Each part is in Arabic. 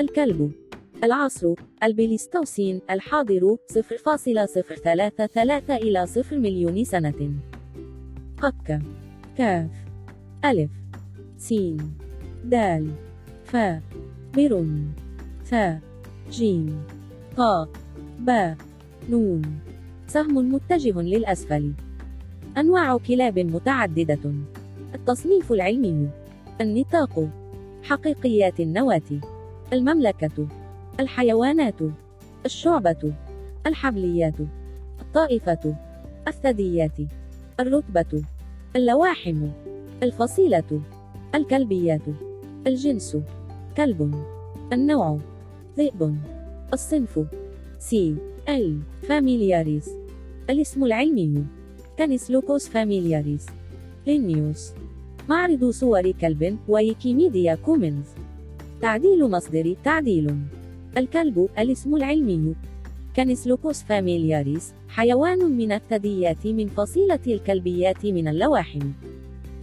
الكلب. العصر. البليستوسين. الحاضر. 0.033 إلى 0 مليون سنة. قبك كاف. ألف. سين. دال. فا برن. ثا جيم. طا. با نون. سهم متجه للأسفل. أنواع كلاب متعددة. التصنيف العلمي. النطاق. حقيقيات النواة. المملكة. الحيوانات. الشعبة. الحبليات. الطائفة. الثدييات. الرتبة. اللواحم. الفصيلة. الكلبيات. الجنس. كلب. النوع. ذئب. الصنف. C. l. familiaris الاسم العلمي. Canis lupus familiaris لينيوس معرض صور كلب ويكيميديا كومنز. تعديل مصدر تعديل. الكلب الاسم العلمي. Canis lupus familiaris حيوان من الثدييات من فصيلة الكلبيات من اللواحم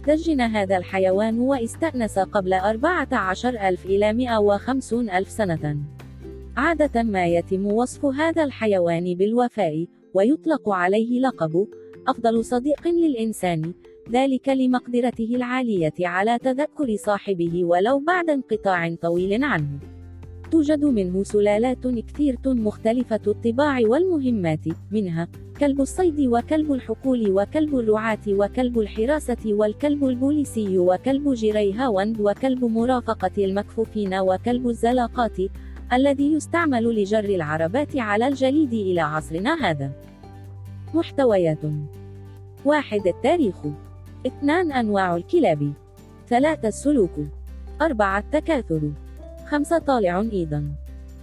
دجن هذا الحيوان واستأنس قبل 14 ألف إلى 150 ألف سنة. عادة ما يتم وصف هذا الحيوان بالوفاء ويطلق عليه لقب. أفضل صديق للإنسان. ذلك لمقدرته العالية على تذكر صاحبه ولو بعد انقطاع طويل عنه. توجد منه سلالات كثيرة مختلفة الطباع والمهمات منها كلب الصيد وكلب الحقول وكلب الرعاة وكلب الحراسة والكلب البوليسي وكلب greyhound وكلب مرافقة المكفوفين وكلب الزلاقات الذي يستعمل لجر العربات على الجليد إلى عصرنا هذا. محتويات. واحد. التاريخ. اثنان أنواع الكلاب. ثلاثة السلوك. أربعة التكاثر. خمسة طالع أيضا.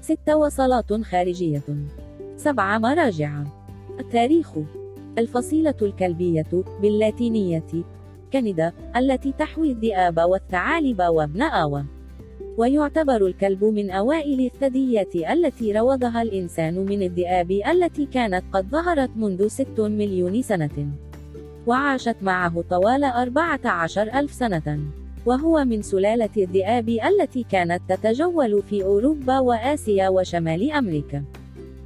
ستة وصلات خارجية. سبعة مراجع. التاريخ. الفصيلة الكلبية باللاتينية. كندا التي تحوي الذئاب والثعالب وابن آوى ويعتبر الكلب من أوائل الثدييات التي روضها الإنسان من الذئاب التي كانت قد ظهرت منذ 6 مليون سنة. وعاشت معه طوال 14 ألف سنة. وهو من سلالة الذئاب التي كانت تتجول في أوروبا وآسيا وشمال أمريكا.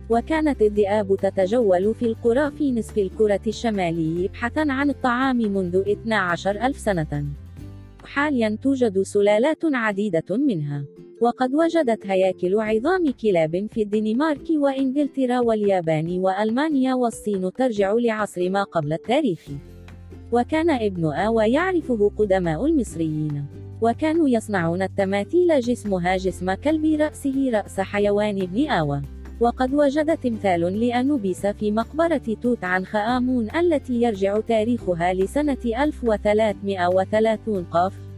وكانت الذئاب تتجول في القرى في نصف الكرة الشمالي بحثا عن الطعام منذ 12 ألف سنة. حاليا توجد سلالات عديدة منها. وقد وجدت هياكل عظام كلاب في الدنمارك وإنجلترا واليابان وألمانيا والصين ترجع لعصر ما قبل التاريخ. وكان ابن آوى يعرفه قدماء المصريين. وكانوا يصنعون التماثيل جسمها جسم كلب رأسه رأس حيوان ابن آوى وقد وجد تمثال لأنوبيس في مقبرة توت عنخ آمون التي يرجع تاريخها لسنة 1330 قاف.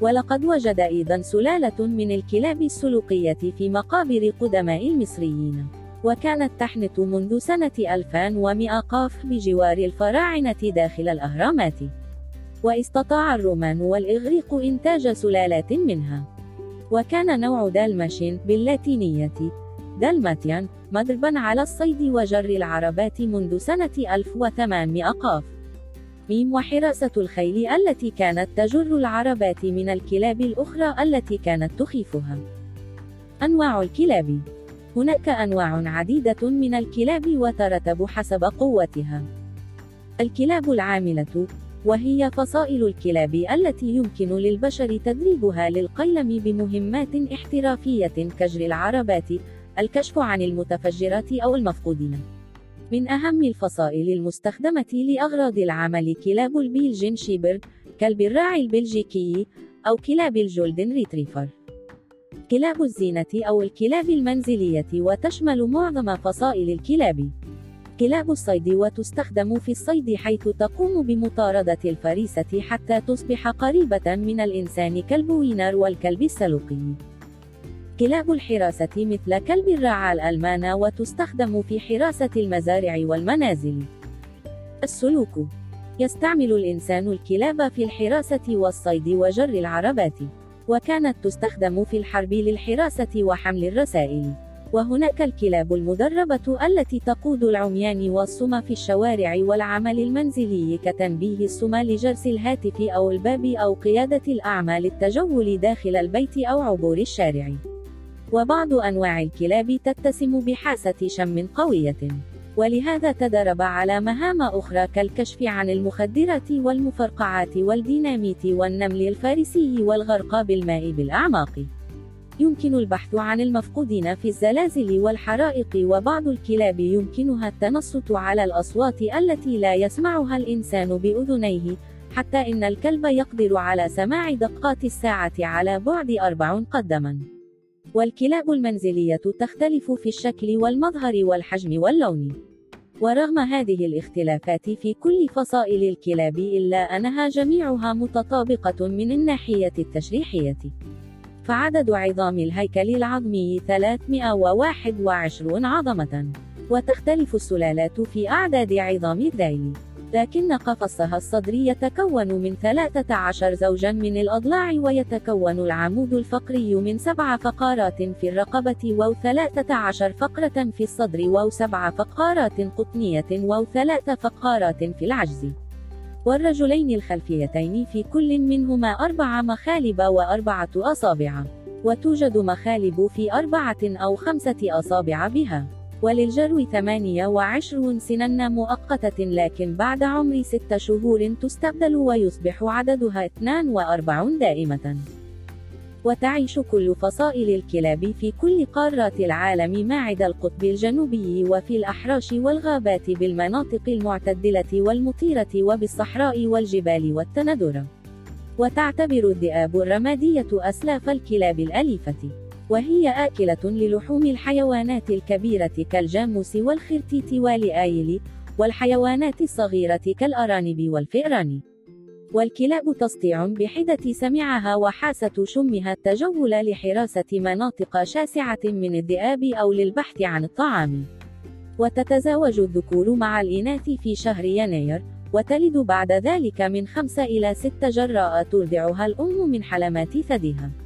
ولقد وجد أيضا سلالة من الكلاب السلوقية في مقابر قدماء المصريين. وكانت تحنط منذ سنة 2100 قاف بجوار الفراعنة داخل الأهرامات. واستطاع الرومان والإغريق إنتاج سلالات منها. وكان نوع دالماشين باللاتينية دالماتيان مضربا على الصيد وجر العربات منذ سنة 1800 قاف. ميم وحراسة الخيل التي كانت تجر العربات من الكلاب الأخرى التي كانت تخيفها أنواع الكلاب هناك أنواع عديدة من الكلاب وترتب حسب قوتها. الكلاب العاملة، وهي فصائل الكلاب التي يمكن للبشر تدريبها للقيلم بمهمات احترافية كجر العربات، الكشف عن المتفجرات أو المفقودين. من أهم الفصائل المستخدمة لأغراض العمل كلاب ال Belgian Shepherd، كلب الراعي البلجيكي، أو كلاب ال Golden Retriever. كلاب الزينة أو الكلاب المنزلية وتشمل معظم فصائل الكلاب. كلاب الصيد وتستخدم في الصيد حيث تقوم بمطاردة الفريسة حتى تصبح قريبة من الإنسان كال pointer والكلب السلوقي. كلاب الحراسة مثل كلب الرعاة الألمان وتستخدم في حراسة المزارع والمنازل. السلوك يستعمل الإنسان الكلاب في الحراسة والصيد وجر العربات. وكانت تستخدم في الحرب للحراسة وحمل الرسائل. وهناك الكلاب المدربة التي تقود العميان والصم في الشوارع والعمل المنزلي كتنبيه الصم لجرس الهاتف أو الباب أو قيادة الأعمال التجول داخل البيت أو عبور الشارع. وبعض أنواع الكلاب تتسم بحاسة شم قوية. ولهذا تدرب على مهام أخرى كالكشف عن المخدرات والمفرقعات والديناميت والنمل الفارسي والغرق بالماء بالأعماق. يمكن البحث عن المفقودين في الزلازل والحرائق وبعض الكلاب يمكنها التنصت على الأصوات التي لا يسمعها الإنسان بأذنيه حتى إن الكلب يقدر على سماع دقات الساعة على بعد أربع قدما. والكلاب المنزلية تختلف في الشكل والمظهر والحجم واللون. ورغم هذه الاختلافات في كل فصائل الكلاب إلا أنها جميعها متطابقة من الناحية التشريحية. فعدد عظام الهيكل العظمي 321 عظمة. وتختلف السلالات في أعداد عظام الذيل لكن قفصها الصدري يتكون من 13 زوجا من الأضلاع ويتكون العمود الفقري من سبع فقرات في الرقبة و 13 فقرة في الصدر و سبع فقرات قطنية و ثلاث فقرات في العجز. والرجلين الخلفيتين في كل منهما أربع مخالب وأربعة أصابع. وتوجد مخالب في أربعة أو خمسة أصابع بها. وللجرو 28 سنا مؤقتة لكن بعد عمر 6 شهور تستبدل ويصبح عددها 42 دائمة. وتعيش كل فصائل الكلاب في كل قارات العالم ما عدا القطب الجنوبي وفي الأحراش والغابات بالمناطق المعتدلة والمطيرة وبالصحراء والجبال والتندرة. وتعتبر الذئاب الرمادية أسلاف الكلاب الأليفة. وهي آكلة للحوم الحيوانات الكبيرة كالجاموس والخرتيت والآيل، والحيوانات الصغيرة كالأرانب والفئران. والكلاب تستطيع بحدة سمعها وحاسة شمها التجول لحراسة مناطق شاسعة من الذئاب أو للبحث عن الطعام. وتتزاوج الذكور مع الإناث في شهر يناير، وتلد بعد ذلك من خمسة إلى ست جراء ترضعها الأم من حلمات ثديها.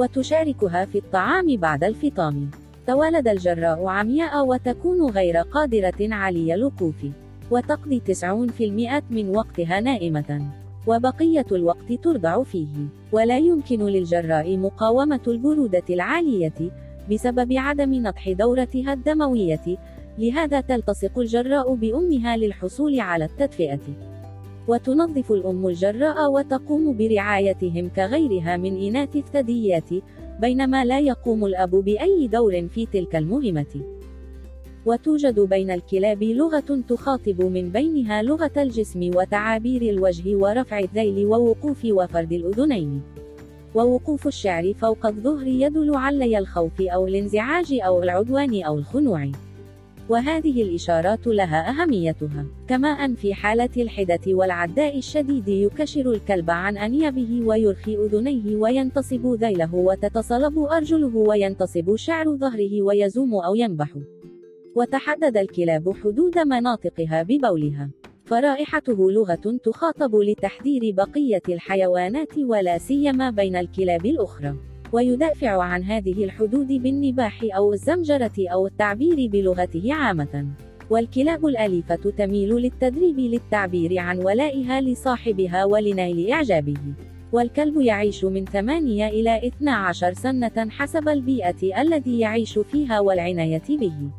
وتشاركها في الطعام بعد الفطام. تولد الجراء عمياء وتكون غير قادرة على الوقوف. وتقضي 90% من وقتها نائمة. وبقية الوقت ترضع فيه. ولا يمكن للجراء مقاومة البرودة العالية بسبب عدم نضح دورتها الدموية، لهذا تلتصق الجراء بأمها للحصول على التدفئة. وتنظف الأم الجراء وتقوم برعايتهم كغيرها من إناث الثدييات، بينما لا يقوم الأب بأي دور في تلك المهمة. وتوجد بين الكلاب لغة تخاطب من بينها لغة الجسم وتعابير الوجه ورفع الذيل ووقوف وفرد الأذنين. ووقوف الشعر فوق الظهر يدل على الخوف أو الانزعاج أو العدوان أو الخنوع. وهذه الإشارات لها أهميتها، كما أن في حالة الحدة والعداء الشديد يكشر الكلب عن أنيابه ويرخي أذنيه وينتصب ذيله وتتصلب أرجله وينتصب شعر ظهره ويزوم أو ينبح. وتحدد الكلاب حدود مناطقها ببولها. فرائحته لغة تخاطب لتحذير بقية الحيوانات ولا سيما بين الكلاب الأخرى. ويدافع عن هذه الحدود بالنباح أو الزمجرة أو التعبير بلغته عامة. والكلاب الأليفة تميل للتدريب للتعبير عن ولائها لصاحبها ولنيل إعجابه. والكلب يعيش من 8 إلى 12 سنة حسب البيئة الذي يعيش فيها والعناية به.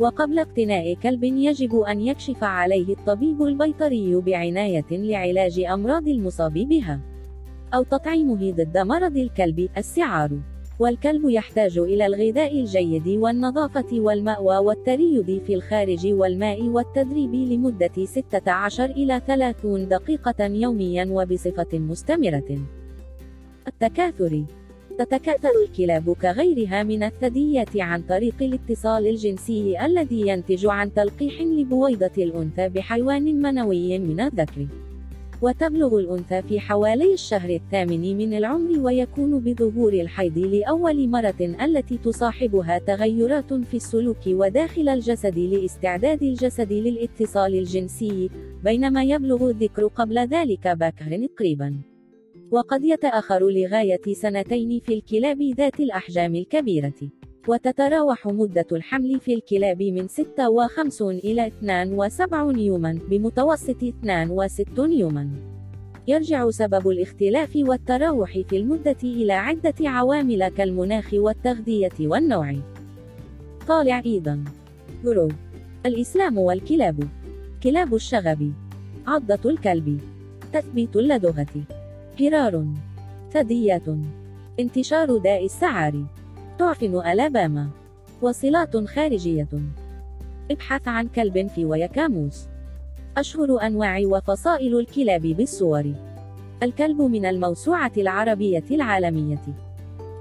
وقبل اقتناء كلب يجب أن يكشف عليه الطبيب البيطري بعناية لعلاج أمراض المصاب بها. أو تطعيمه ضد مرض الكلب السعار والكلب يحتاج إلى الغذاء الجيد والنظافة والمأوى والتريض في الخارج والماء والتدريب لمدة 16 إلى 30 دقيقة يوميا وبصفة مستمرة. التكاثر تتكاثر الكلاب كغيرها من الثدييات عن طريق الاتصال الجنسي الذي ينتج عن تلقيح لبويضة الأنثى بحيوان منوي من الذكر. وتبلغ الأنثى في حوالي الشهر الثامن من العمر ويكون بظهور الحيض لأول مرة التي تصاحبها تغيرات في السلوك وداخل الجسد لاستعداد الجسد للاتصال الجنسي بينما يبلغ الذكر قبل ذلك باكر قريبا. وقد يتأخر لغاية سنتين في الكلاب ذات الأحجام الكبيرة. وتتراوح مدة الحمل في الكلاب من 56 إلى 72 يوما بمتوسط 62 يوما. يرجع سبب الاختلاف والتراوح في المدة إلى عدة عوامل كالمناخ والتغذية والنوع. طالع أيضا. جروب الإسلام والكلاب. كلاب الشغب. عضة الكلب. تثبيت اللدغة. جرار ثدييات. انتشار داء السعار. تعفن ألاباما. وصلات خارجية. ابحث عن كلب في ويكاموس أشهر أنواع وفصائل الكلاب بالصور. الكلب من الموسوعة العربية العالمية.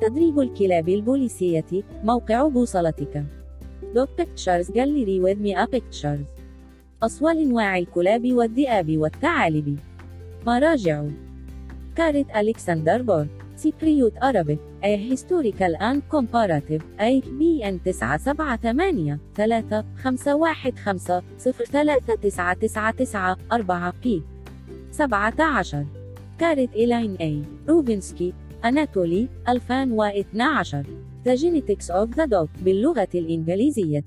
تدريب الكلاب البوليسية. موقع بوصلتك. Dog Pictures Gallery with Mia Pictures أصول أنواع الكلاب والذئاب والثعالب. مراجع. caret ألكسندر بور Cypriot Arabic A Historical and Comparative A B N 978 3 515 03999 4 P 17 caret إيلاين A روبنسكي أناتولي 2012 The Genetics of the Dog باللغة الإنجليزية.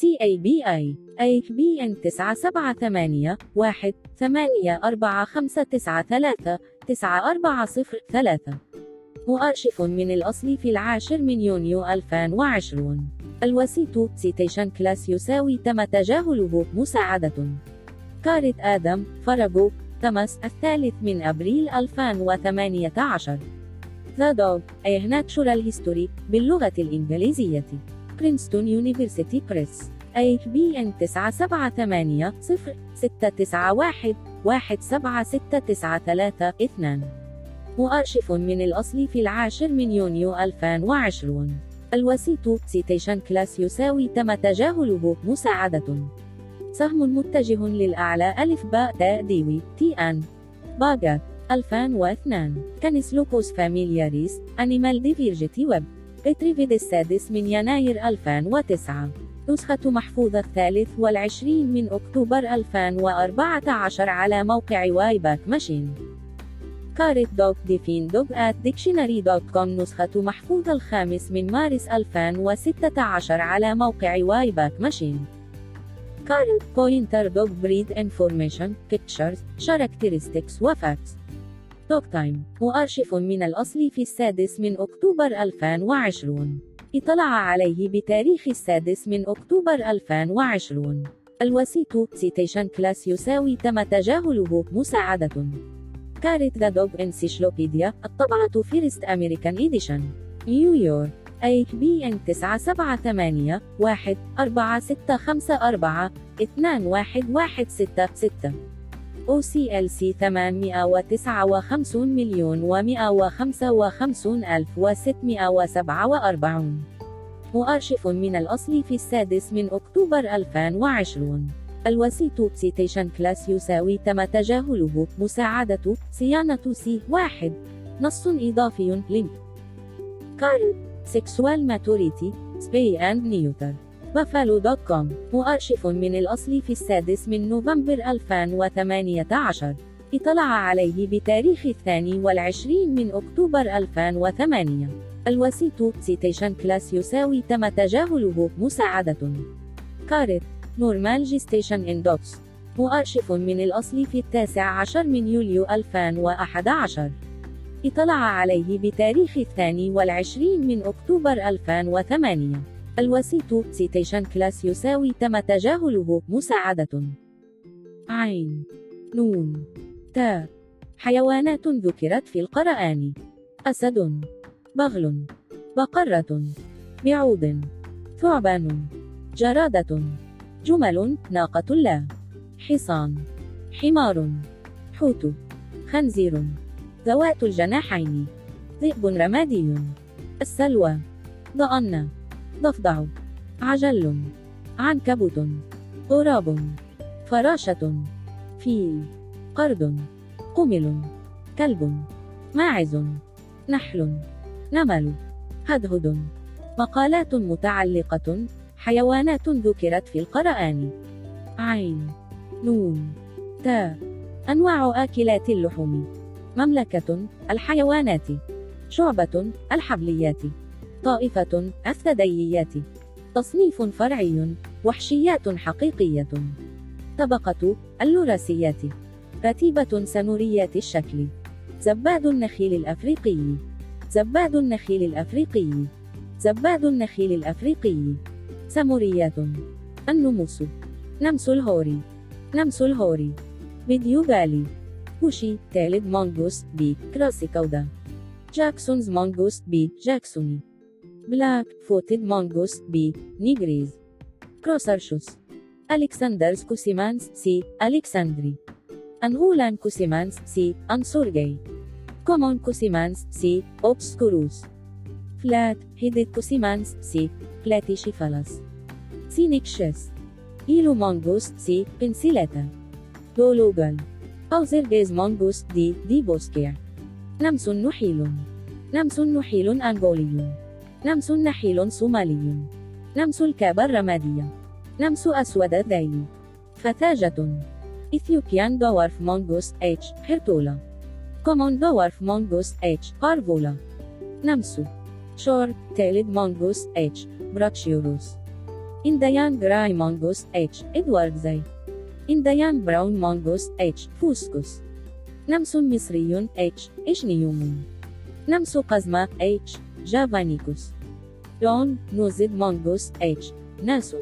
CABI IBN 978 1 8 4 5 9 3 9 4 0 3 مؤرشف من الأصل في العاشر من يونيو 2020 الوسيط citation class يساوي تم تجاهله مساعدة. caret آدم فرجو تمس الثالث من أبريل 2018 The Dog A Natural History باللغة الإنجليزية. Princeton University Press IBN 978 0 691 17693 2 مؤرشف من الأصل في العاشر من يونيو 2020 الوسيط citation class يساوي تم تجاهله. مساعدة. سهم متجه للأعلى. ألف باء. تاء ديوي. تي أن. باجا 2002 Canis lupus familiaris. Animal Diversity Web. Retrieved السادس من يناير 2009 نسخة محفوظة الثالث والعشرين من أكتوبر 2014 على موقع Wayback Machine. caret Dog Define Dog at Dictionary dot com. نسخة محفوظة الخامس من مارس 2016 على موقع Wayback Machine. caret Pointer Dog Breed Information Pictures Characteristics و Facts. Dog Time مؤرشف من الأصل في السادس من أكتوبر 2020 اطلع عليه بتاريخ السادس من أكتوبر 2020 الوسيط citation class يساوي تم تجاهله مساعدة. caret The Dog Encyclopedia الطبعة First American Edition نيويورك ISBN 978 1 4654 21166 OCLC 859 مليون و155 ألف و647 مؤرشف من الأصل في السادس من أكتوبر 2020 الوسيط citation class يساوي تم تجاهله. مساعدة صيانة C واحد. نص إضافي link caret Sexual Maturity Spay and Neuter بافالو dot com مؤرشف من الأصل في السادس من نوفمبر 2018 اطلع عليه بتاريخ الثاني والعشرين من أكتوبر 2008 الوسيط citation class يساوي تم تجاهله. مساعدة. caret Normal Gestation in Dogs مؤرشف من الأصل في التاسع عشر من يوليو 2011 اطلع عليه بتاريخ الثاني والعشرين من أكتوبر 2008 الوسيط citation class يساوي تم تجاهله. مساعدة. عين. نون. تاء حيوانات ذكرت في القرآن. أسد. بغل. بقرة. بعوض ثعبان. جرادة. جمل. ناقة لا. حصان. حمار. حوت. خنزير. ذوات الجناحين. ذئب رمادي. السلوى. ضأن. ضفدع عجل عنكبوت غراب فراشة فيل قرد قمل كلب ماعز نحل نمل هدهد مقالات متعلقة حيوانات ذكرت في القرآن عين نون تاء أنواع آكلات اللحوم مملكة الحيوانات شعبة الحبليات. طائفة الثدييات تصنيف فرعي وحشيات حقيقية. طبقة اللوراسيات. رتيبة سنوريات الشكل. زباد النخيل الأفريقي. زباد النخيل الأفريقي. زباد النخيل الأفريقي. سموريات. النموس. نمس الهوري. نمس الهوري. Bdeogale Bushy tailed mongoose B crassicauda Jackson's mongoose B jacksoni. Black footed mongoose B nigripes Crossarchus Alexander's kusimanse C alexandri Angolan kusimanse C ansorgei Common kusimanse C obscurus Flat headed kusimanse C platycephalus Cynictis Yellow mongoose C penicillata Dologale Pousargues's mongoose D dybowskii نمس نحيل نمس نحيل أنغولي نمس نحيل صومالي. نمس الكاب الرمادية نمس أسود الذيل فتاجة. Ethiopian dwarf mongoose H. hirtula Common dwarf mongoose H. parvula نمسو Short tailed mongoose H. brachyurus Indian gray mongoose H. edwardsii. Indian brown mongoose H. fuscus. نمس مصري H. ichneumon. نمس قزمة H. javanicus Long nosed mongoose H naso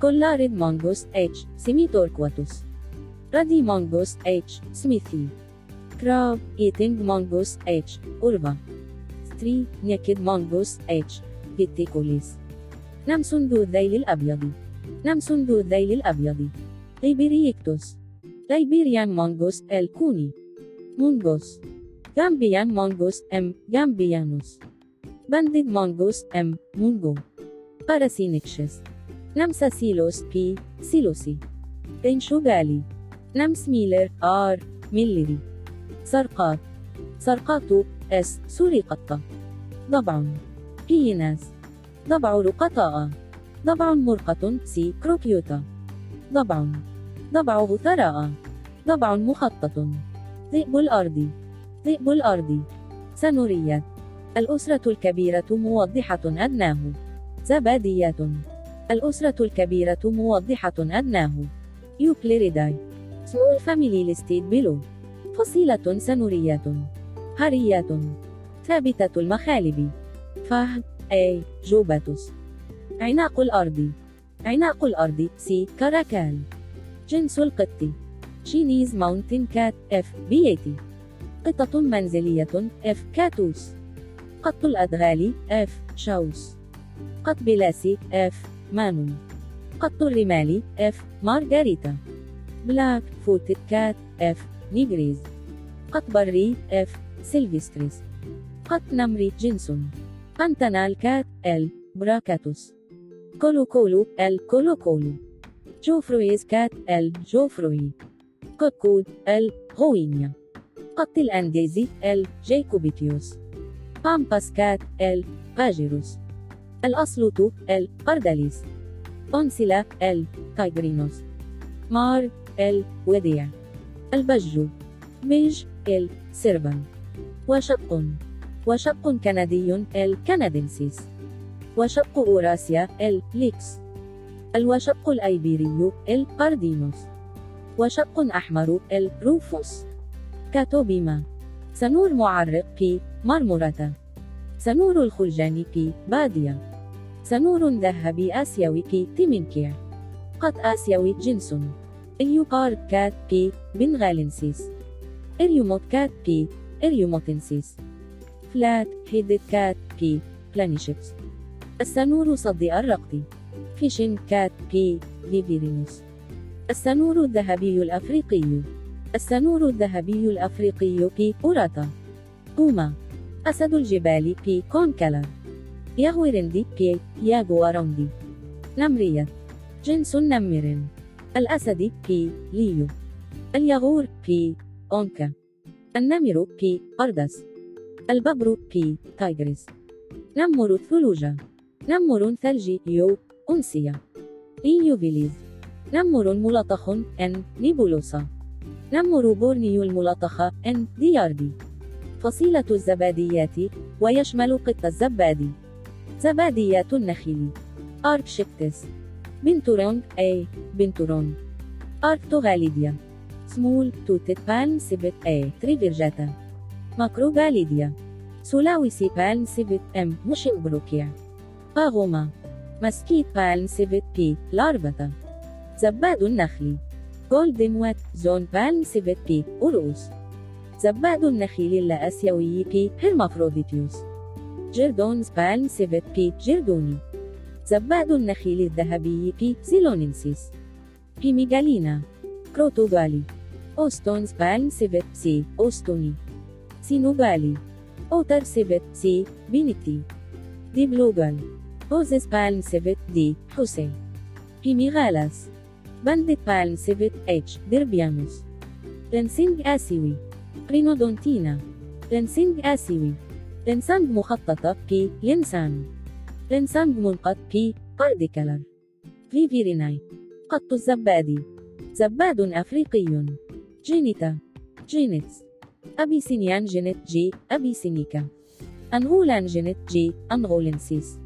Collared mongoose H semitorquatus Ruddy mongoose H smithii Crab eating mongoose H urva Stripe necked mongoose H vitticollis نمسون ذو الذيل الأبيض نمسون ذو الذيل الأبيض Liberiictis Liberian mongoose الكوني مونغوس جامبيان مونغوس ام جامبيانوس مونغوس ام مونغو باراسينكشس نمسا سيلوس بي سيلوسي بنشوغالي نمس ميلر ار ميلري سرقات سرقات اس سرقت ضبع بيناس ضبع رقطاء ضبع مرقة سي كروكيوتا ضبع ضبع ثراء ضبع مخطط ذئب الأرض ذئب الأرض سنوريات الأسرة الكبيرة موضحة أدناه زباديات الأسرة الكبيرة موضحة أدناه يوكليريداي small family listed below فصيلة سنوريات هريات ثابتة المخالب. فهد أي جوباتوس. عناق الأرض. عناق الأرض C caracal. جنس القط. Chinese mountain cat F bieti قطة منزلية F catus. قط الأدغال F chaus قط بالاس F manul. قط الرمال F margarita black-footed cat F nigripes. قط بري F silvestris. قط نمري جنسون Pantanal cat L braccatus. colocolo L colocolo. Geoffroy's cat L geoffroyi. kodkod L guigna قط الأنديزي L jacobita. Pampas cat L pajeros الأصلوت L pardalis أونسيلا L tigrinus مارغاي L wiedii البجو بيج L serval وشق وشق كندي L canadensis وشق أوراسيا L lynx الوشق الأيبيري L pardinus وشق أحمر L rufus Catopuma سنور معرق P marmorata. سنور الخلجان P badia. سنور ذهبي آسيوي P temminckii. قط آسيوي جنس. leopard cat P bengalensis Iriomote cat P iriomotensis flat-headed cat P planiceps. السنور صدئ الرقط fishing cat P viverrinus السنور الذهبي الأفريقي. السنور الذهبي الأفريقي P aurata بوما أسد الجبال P concolor يغورندي P yagouaroundi نمرية. جنس نمر. الأسد P leo. اليغور P onca النمر P pardus. الببر P tigris. نمر الثلوج نمر ثلجي U uncia. Neofelis نمر ملطخ N nebulosa. نمر بورنيو الملطخة N diardi فصيلة الزباديات ويشمل قط الزبادي. زباديات النخيل. Arctictis binturong A binturong Arctogalidia. small-toothed palm civet A trivirgata. Macrogalidia. Sulawesi palm civet M musschenbroekii Paguma masked palm civet P larvata زباد النخل. golden wet-zone palm civet P aureus زباد النخيل الآسيوي P hermaphroditus Jerdon's palm civet P jerdoni زباد النخيل الذهبي P zeylonensis Hemigalinae Chrotogale Owston's palm civet C owstoni Cynogale otter civet C bennettii Diplogale Hose's palm civet D hosei بي بالن سبت اتش ديربيانوس لنسينج آسيوي رينودونتينا لنسينج آسيوي لنسانج مخططة بي لنسان لنسانج منقط بي بارديكالر فيفيريناي قط الزبادي زباد أفريقي جينيتا جينيتس أبيسينيان جينيت جي أبيسينيكا أنغولان جينيت جي أنغولنسيس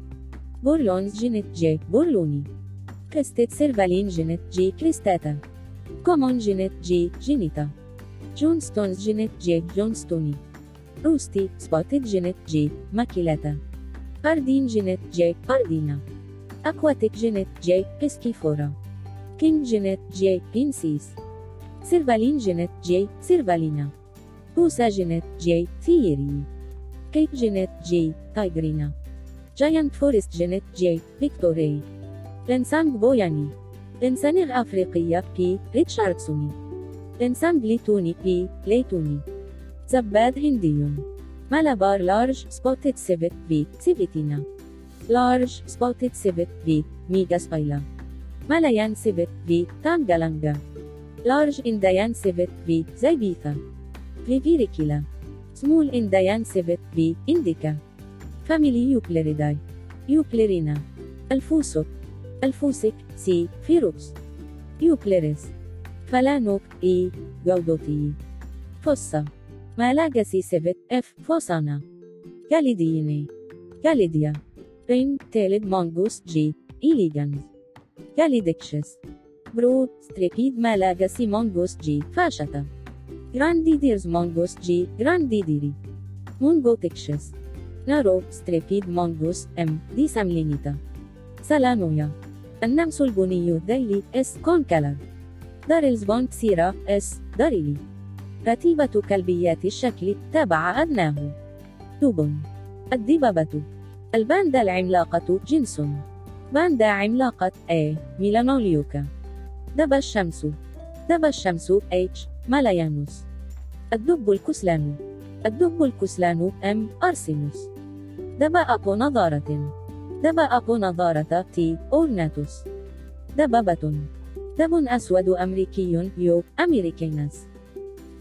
Bourlon's genet G bourloni crested servaline genet G cristata common genet G genetta Johnston's genet G johnstoni rusty-spotted genet G maculata pardine genet G pardina aquatic genet G piscivora king genet G poensis servaline genet G servalina Haussa genet G لنسانج Poiana. لنسانغ أفريقية P richardsonii. لنسانج ليتوني P leightoni. زباد هندي Malabar large-spotted civet V civettina. large-spotted civet V megaspila. Malayan civet V tangalunga large Indian civet V zibetha. Viverricula small Indian civet V indica. family Eupleridae Euplerinae الفوسوك الفوسك C ferox Eupleres falanouc E goudotii Fossa Malagasy civet F fossana Galidiinae Galidia ring-tailed mongoose G elegans Galidictis broad-striped Malagasy mongoose G fasciata Grandidier's mongoose G grandidieri Mungotictis narrow-striped mongoose M. decemlineata Salanoia النمس البني الذيلي S. concolor Durrell's vontsira S. durrelli. رتيبة كلبيات الشكل تابع أدناه. دوبن الدببة الباندا العملاقة جنس باندا عملاقة A melanoleuca. دب الشمس. دب الشمس H malayanus. الدب الكسلان. الدب الكسلان M ursinus. دب أبو نظارة. دب أبو نظارة T ornatus. دببة دب أسود أمريكي U. americanus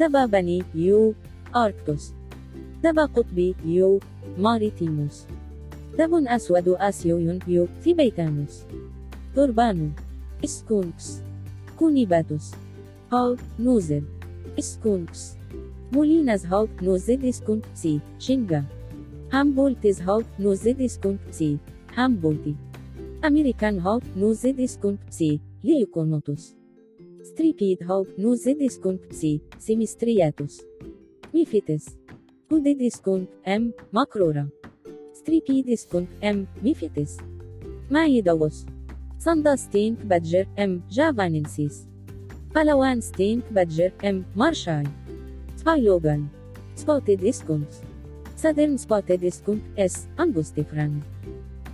دب بني U. arctos. دب قطبي U. maritimus. دب أسود آسيوي U. thibetanus توربانو. Skunks. Conepatus. Hog-nosed skunks. Molina's hog-nosed skunk C. chinga Humboldt's hog-nosed skunk C. humboldtii American hog-nosed skunk C. leuconotus Striped hog-nosed skunk C. semistriatus Mephitis Hooded skunk M. macroura Striped skunk M. mephitis Mydaus Sunda stink badger M. javanensis Palawan stink badger M. marchei Spilogale Spotted skunks Southern spotted skunk S.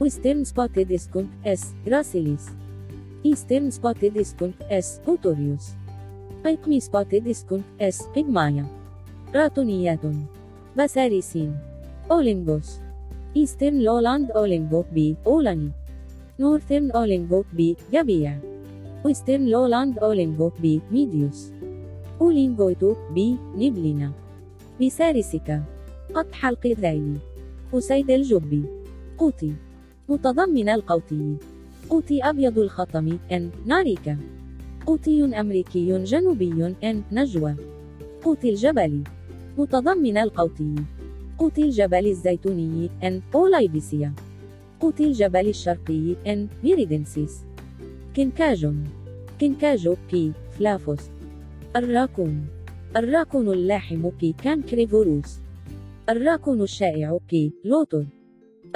angustifrons Western spotted skunk S. gracilis Eastern spotted skunk S. putorius Pygmy spotted skunk S. pygmaea راتونيات بساريسين أولينغوس Eastern Lowland Olingo B. Olani. Northern Olingo B. Gabia. Western Lowland Olingo B. Medius. أولينغويتو B. نبلنا. بسارسكا. قط حلق الذيل. أسيد الجبي. قوطي. متضمن القوطي. قوطي أبيض الخطم N. ناريكا. قوطي أمريكي جنوبي N. nasua. قوطي الجبل. متضمن القوطي. قوت الجبل الزيتوني N. olivacea قوت الجبل الشرقي N. meridensis كنكاجون كنكاجو P. flavus الراكون الراكون اللاحم P. cancrivorus الراكون الشائع P. lotor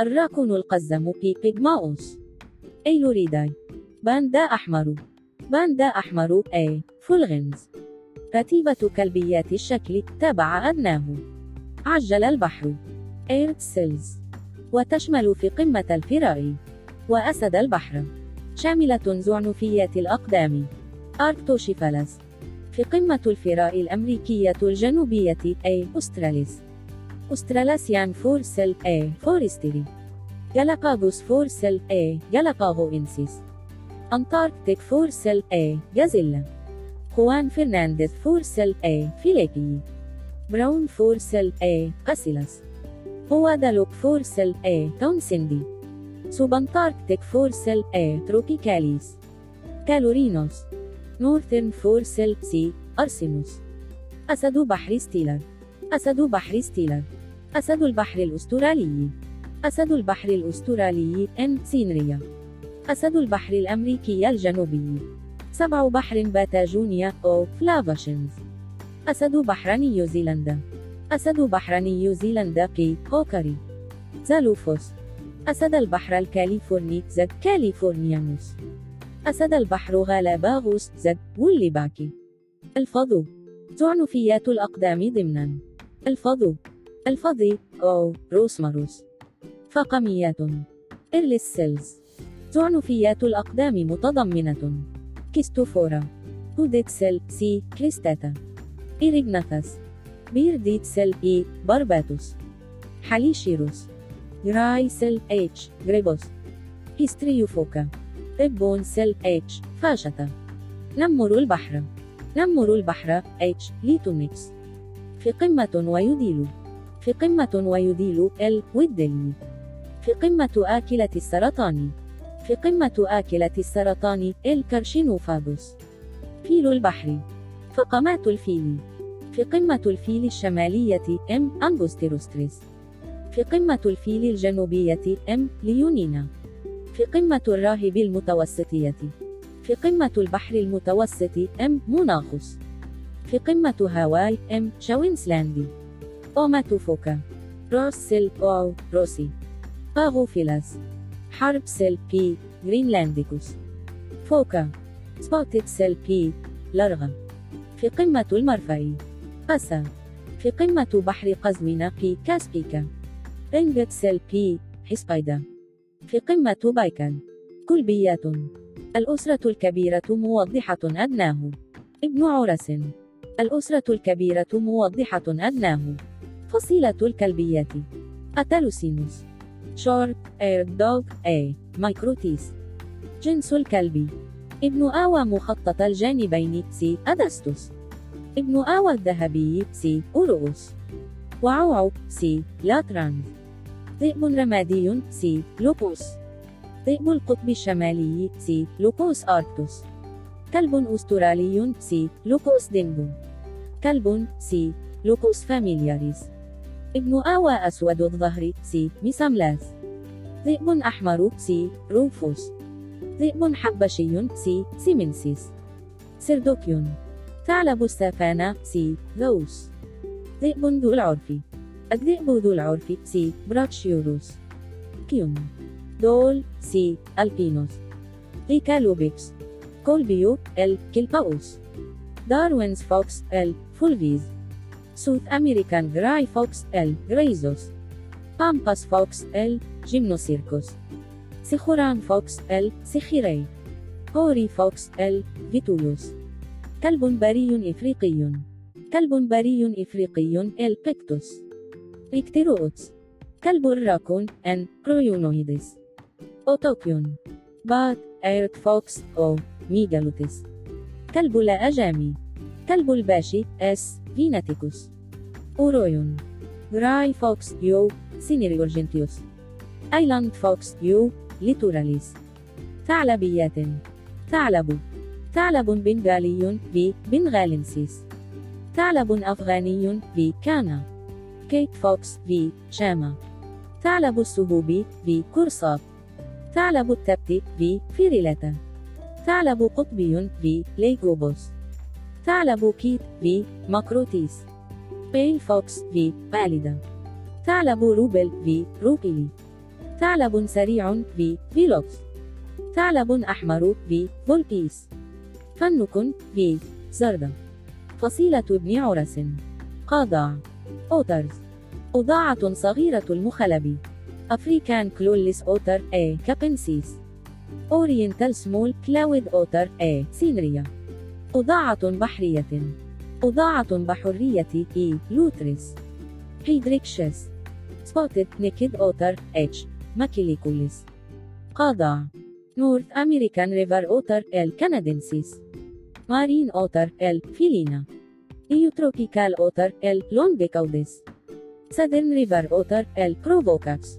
الراكون القزم P. pygmaeus. Ailuridae باندا أحمر. باندا أحمر A. fulgens رتيبة كلبيات الشكل تابع أدناه عجل البحر. Eared seals وتشمل فقمة الفراء وأسد البحر. شاملة زعنفيات الأقدام. Arctocephalus. فقمة الفراء الأمريكية الجنوبية A. australis. Australasian fur seal A. forsteri Galápagos fur seal A. galapagoensis Antarctic fur seal A. gazella Juan Fernández fur seal A. philippii Brown fur seal A. pusillus Guadalupe fur seal A. townsendi Subantarctic fur seal A. tropicalis Callorhinus Northern fur seal C. ursinus أسد بحر ستيلر أسد بحر ستيلر أسد البحر الأسترالي. أسد البحر الأسترالي N. cinerea. أسد البحر الأمريكي الجنوبي. سبع بحر باتاجونيا O. flavescens. أسد بحر نيوزيلندا أسد بحر نيوزيلندا P. hookeri Zalophus. أسد البحر الكاليفورني Z. californianus. أسد البحر غالباغوس Z. wollebaeki الفظ. زعنفيات الأقدام ضمنا. الفضو. الفضي أو روسماروس فقميات. Earless seals. زعنفيات الأقدام متضمنة. Cystophora. Hooded seal C. cristata. Erignathus Bearded seal E. barbatus. Halichoerus. Grey seal H. grypus Histriophoca. Ribbon seal H. fasciata. نمر البحر. نمر البحر اتش ليتونيكس. في قمة ويديل. في قمة ويديل ال والدلي في قمة آكلة السرطان. في قمة آكلة السرطان ال كارشينوفاغوس. فيل البحر. فقمات الفيل. فقمة الفيل الشمالية M. angustirostris فقمة الفيل الجنوبية M. leonina في قمة الراهب المتوسطية. في قمة البحر المتوسط ام موناخوس في قمة هاواي ام شاوينسلاندي روسيل أو روسي. باغوفيلاس. حرب سيل بي جرينلانديكوس فوكا. سبوتيت سيل بي لرغم في قمة المرفأ. قسا في قمة بحر قزوين بي كاسبيكا. Ringed seal P. hispida فقمة بايكال كلبيات الأسرة الكبيرة موضحة أدناه. ابن عرس الأسرة الكبيرة موضحة أدناه. فصيلة الكلبيات. Atelocynus Short-eared dog A. microtis. جنس الكلب. ابن آوى مخطط الجانبين C. adustus ابن آوى الذهبي C. aureus وعوعو C. latrans. ذئب رمادي C. lupus ذئب القطب الشمالي C. lupus arctos. كلب أسترالي C. lupus dingo كلب C. lupus familiaris. ابن آوى أسود الظهر C. mesomelas ذئب أحمر C. rufus ذئب حبشي C. simensis Cerdocyon. ثعلب السافانا C. thous ذئب ذو العرف. الذئب ذو العرف C. brachyurus. Cuon. dhole C. alpinus. Lycalopex. culpeo L. culpaeus Darwin's fox L. fulvipes. South American gray fox L. griseus Pampas fox L. gymnocercus Sechuran fox L. sechurae Hoary fox L. vetulus كلب بري إفريقي كلب بري إفريقي L. pictus Nyctereutes كلب الراكون N. procyonoides Otocyon Bat-eared fox O. megalotis كلب الآجام كلب الباشي S. venaticus Urocyon gray fox U. cinereoargenteus Island fox U. littoralis ثعلبيات ثعلب ثعلب بنغالي V. bengalensis ثعلب أفغاني V. cana Cape fox V. chama ثعلب السهوب V. corsac ثعلب التبت V. ferrilata ثعلب قطبي V. lagopus ثعلب كيت V. macrotis. Pale fox V. pallida. ثعلب روبل V. rueppellii. ثعلب سريع V. velox. ثعلب أحمر V. vulpes فنك V. zerda فصيلة ابن عرس. قضاعة otters. قضاعة صغيرة المخلب African clawless otter A. capensis. Oriental small-clawed otter A. cinerea. قضاعة بحرية. قضاعة بحرية E. lutris Hydrictis. Spotted-necked otter H. maculicollis. قضاعة North American river otter L. canadensis marine otter L. felina. Neotropical otter L. longicaudis. Southern river otter L. provocax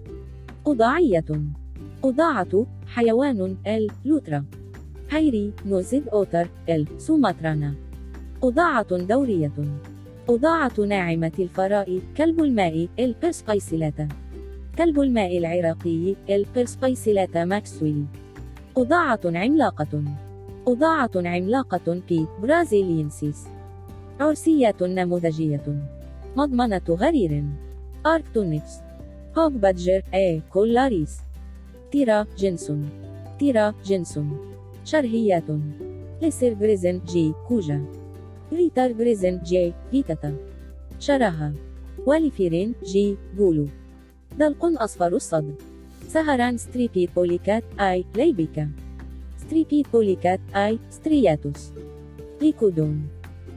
قضاعية قضاعة حيوان L. lutra. Hairy-nosed otter L. sumatrana. قضاعة دورية. قضاعة ناعمة الفراء كلب الماء L. perspicillata كلب الماء العراقي L. perspicillata maxwelli. قضاعة عملاقة. قضاعة عملاقة P. brasiliensis. عرسية نموذجية. مضمنة غرير. Arctonyx hog badger A. collaris. تيرا جنسون تيرا جنسون شرهيات. لسر بريزن جي كوجا. ريتر بريزن جي فيتتا شرها والفيرين جي بولو. دلق أصفر الصدر. سهران ستريبي بوليكات آي ليبيكا. ستريبي بوليكات آي سترياتوس. ليكودون.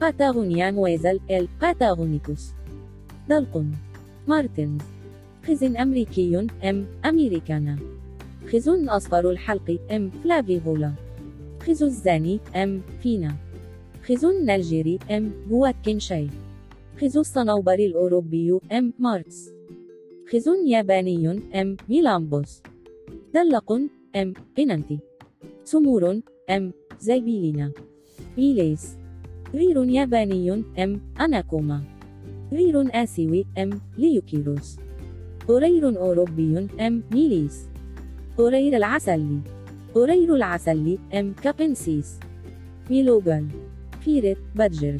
باتاغونيان ويزل إل باتاغونيكوس. دلق. martens. خز أمريكي M. americana. خز أصفر الحلق M. flavigula. خز الزان M. foina. خز نيلجيري M. gwatkinsii خز الصنوبر الأوروبي M. martes خز ياباني M. melampus دلق M. pennanti سمور M. zibellina. Meles غرير ياباني M. anakuma. غرير آسيوي M. leucurus. غرير أوروبي M. meles. غرير العسلي. غرير العسلي M. capensis. Melogale. ferret badger.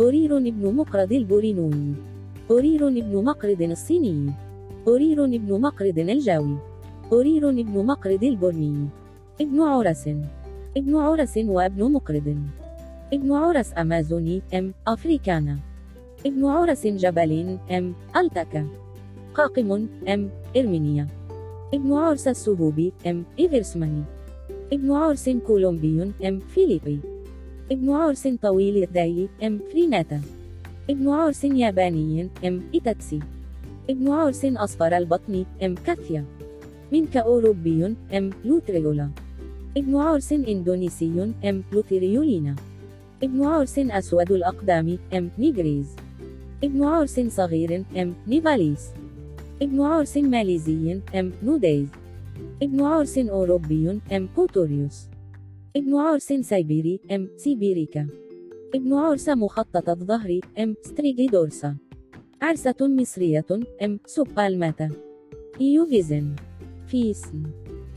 غرير ابن مقرض البورينوي. غرير ابن مقرض الصيني. غرير ابن مقرض الجاوي. غرير ابن مقرض البرمي ابن عرس. ابن عرس وابن مقرض. ابن عرس أمازوني M. africana. ابن عرس جبل M. altaica قاقم M. erminea. ابن عرس السهوبي M. eversmanii. ابن عرس كولومبي M. felipei. ابن عرس طويل الذيل M. frenata. ابن عرس ياباني M. itatsi. ابن عرس أصفر البطن M. kathiah. منك أوروبي M. lutreola. ابن عرس إندونيسي M. lutreolina ابن عرس أسود الأقدام M. nigripes ابن عرس صغير M. nivalis. ابن عرس ماليزي M. nudipes. ابن عرس أوروبي M. putorius ابن عرس سيبيري M. sibirica ابن عرس مخطط الظهر M. strigidorsa عرسة مصرية M subpalmata Neovison vison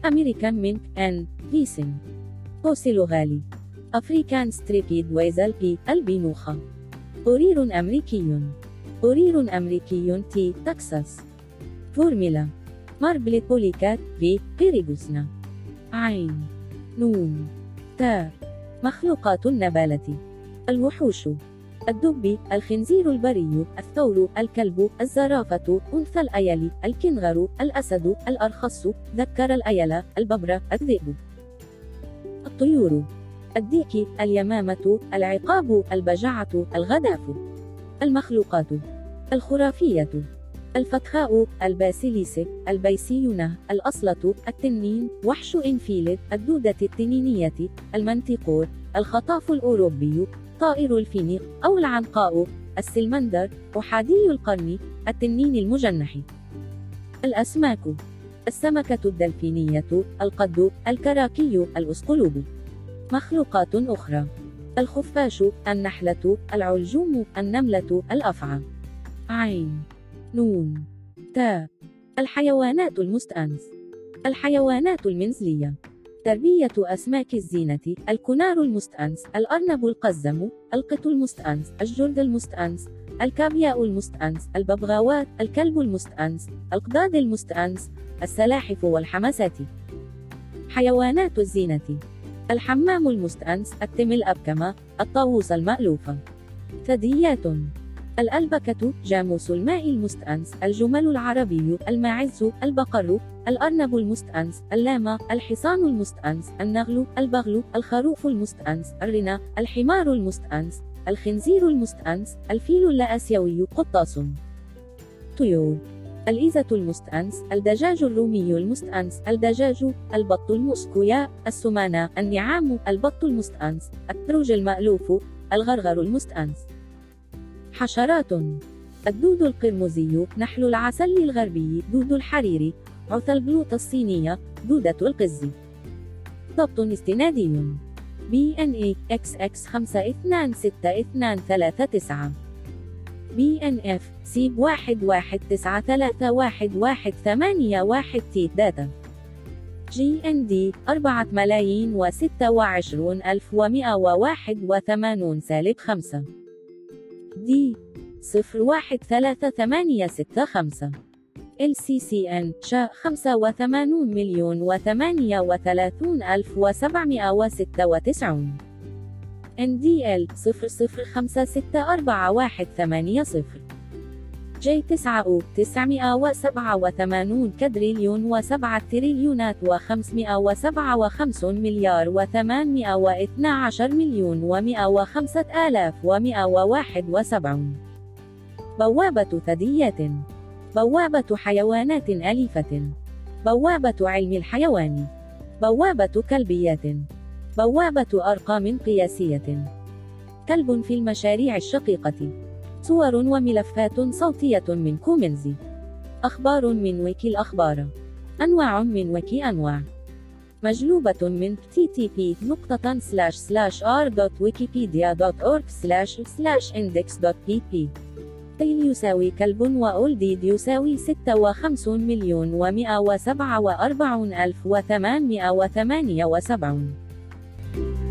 American mink N vison Poecilogale African striped weasel P albinucha قرير أمريكي قرير أمريكي T taxus Vormela marbled polecat V peregusna عين. نون. تاء مخلوقات النبالة. الوحوش. الدب. الخنزير البري. الثور الكلب. الزرافة. أنثى الأيل. الكنغر. الأسد. الأرخص. ذكر الأيل. الببرة. الذئب. الطيور. الديك. اليمامة. العقاب. البجعة. الغداف. المخلوقات. الخرافية. الفتخاء الباسيليس البيسيونة الأصلة التنين وحش إنفيلد الدودة التنينية المنتقور الخطاف الأوروبي طائر الفينيق أو العنقاء السلمندر أحادي القرن التنين المجنح. الأسماك. السمكة الدلفينية القد الكراكي الأسقلوب. مخلوقات أخرى. الخفاش النحلة العلجوم النملة الأفعى. عين. نون. تاء الحيوانات المستأنس. الحيوانات المنزلية. تربية أسماك الزينة. الكنار المستأنس. الأرنب القزم. القط المستأنس. الجرد المستأنس. الكابياء المستأنس. الببغاوات. الكلب المستأنس. القضاد المستأنس. السلاحف والحمسات حيوانات الزينة. الحمام المستأنس. التم الأبكمة الطاووس المألوفة ثدييات. الألبكة جاموس الماء المستأنس الجمل العربي الماعز البقر الأرنب المستأنس اللاما الحصان المستأنس النغل البغل الخروف المستأنس الرنا الحمار المستأنس الخنزير المستأنس الفيل الآسيوي قطاس. طيور. الإيزة المستأنس الدجاج الرومي المستأنس الدجاج البط المسكويا السمانة النعام البط المستأنس التروج المألوف الغرغر المستأنس. حشرات. الدود القرمزي نحل العسل الغربي دود الحريري. عثى البلوط الصينية دودة القز. ضبط استنادي. بي إن إي إكس إكس 526239 BNF cb واحد واحد تسعة ثلاثة واحد واحد ثمانية واحد T data. GND أربعة ملايين وستة وعشرون ألف ومئة وواحد وثمانون سالب خمسة. دي صفر واحد ثلاثة ثمانية ستة خمسة. LCCN شا 85 مليون وثمانية وثلاثون ألف وسبعمائة وستة وتسعون. NDL 00564180 J 9 أو 987 كدريليون وسبعة تريليونات وخمسمائة وسبعة وخمسون مليار وثمانمائة واثنى عشر مليون ومائة وخمسة آلاف ومائة وواحد وسبعون. بوابة ثدييات. بوابة حيوانات أليفة. بوابة علم الحيوان. بوابة كلبيات. بوابة أرقام قياسية. كلب في المشاريع الشقيقة. صور وملفات صوتية من كومنزي أخبار من ويكي الأخبار. أنواع من ويكي أنواع. مجلوبة من http نقطة سلاش قيل يساوي كلب وأولديد يساوي 56 مليون و147 ألف و878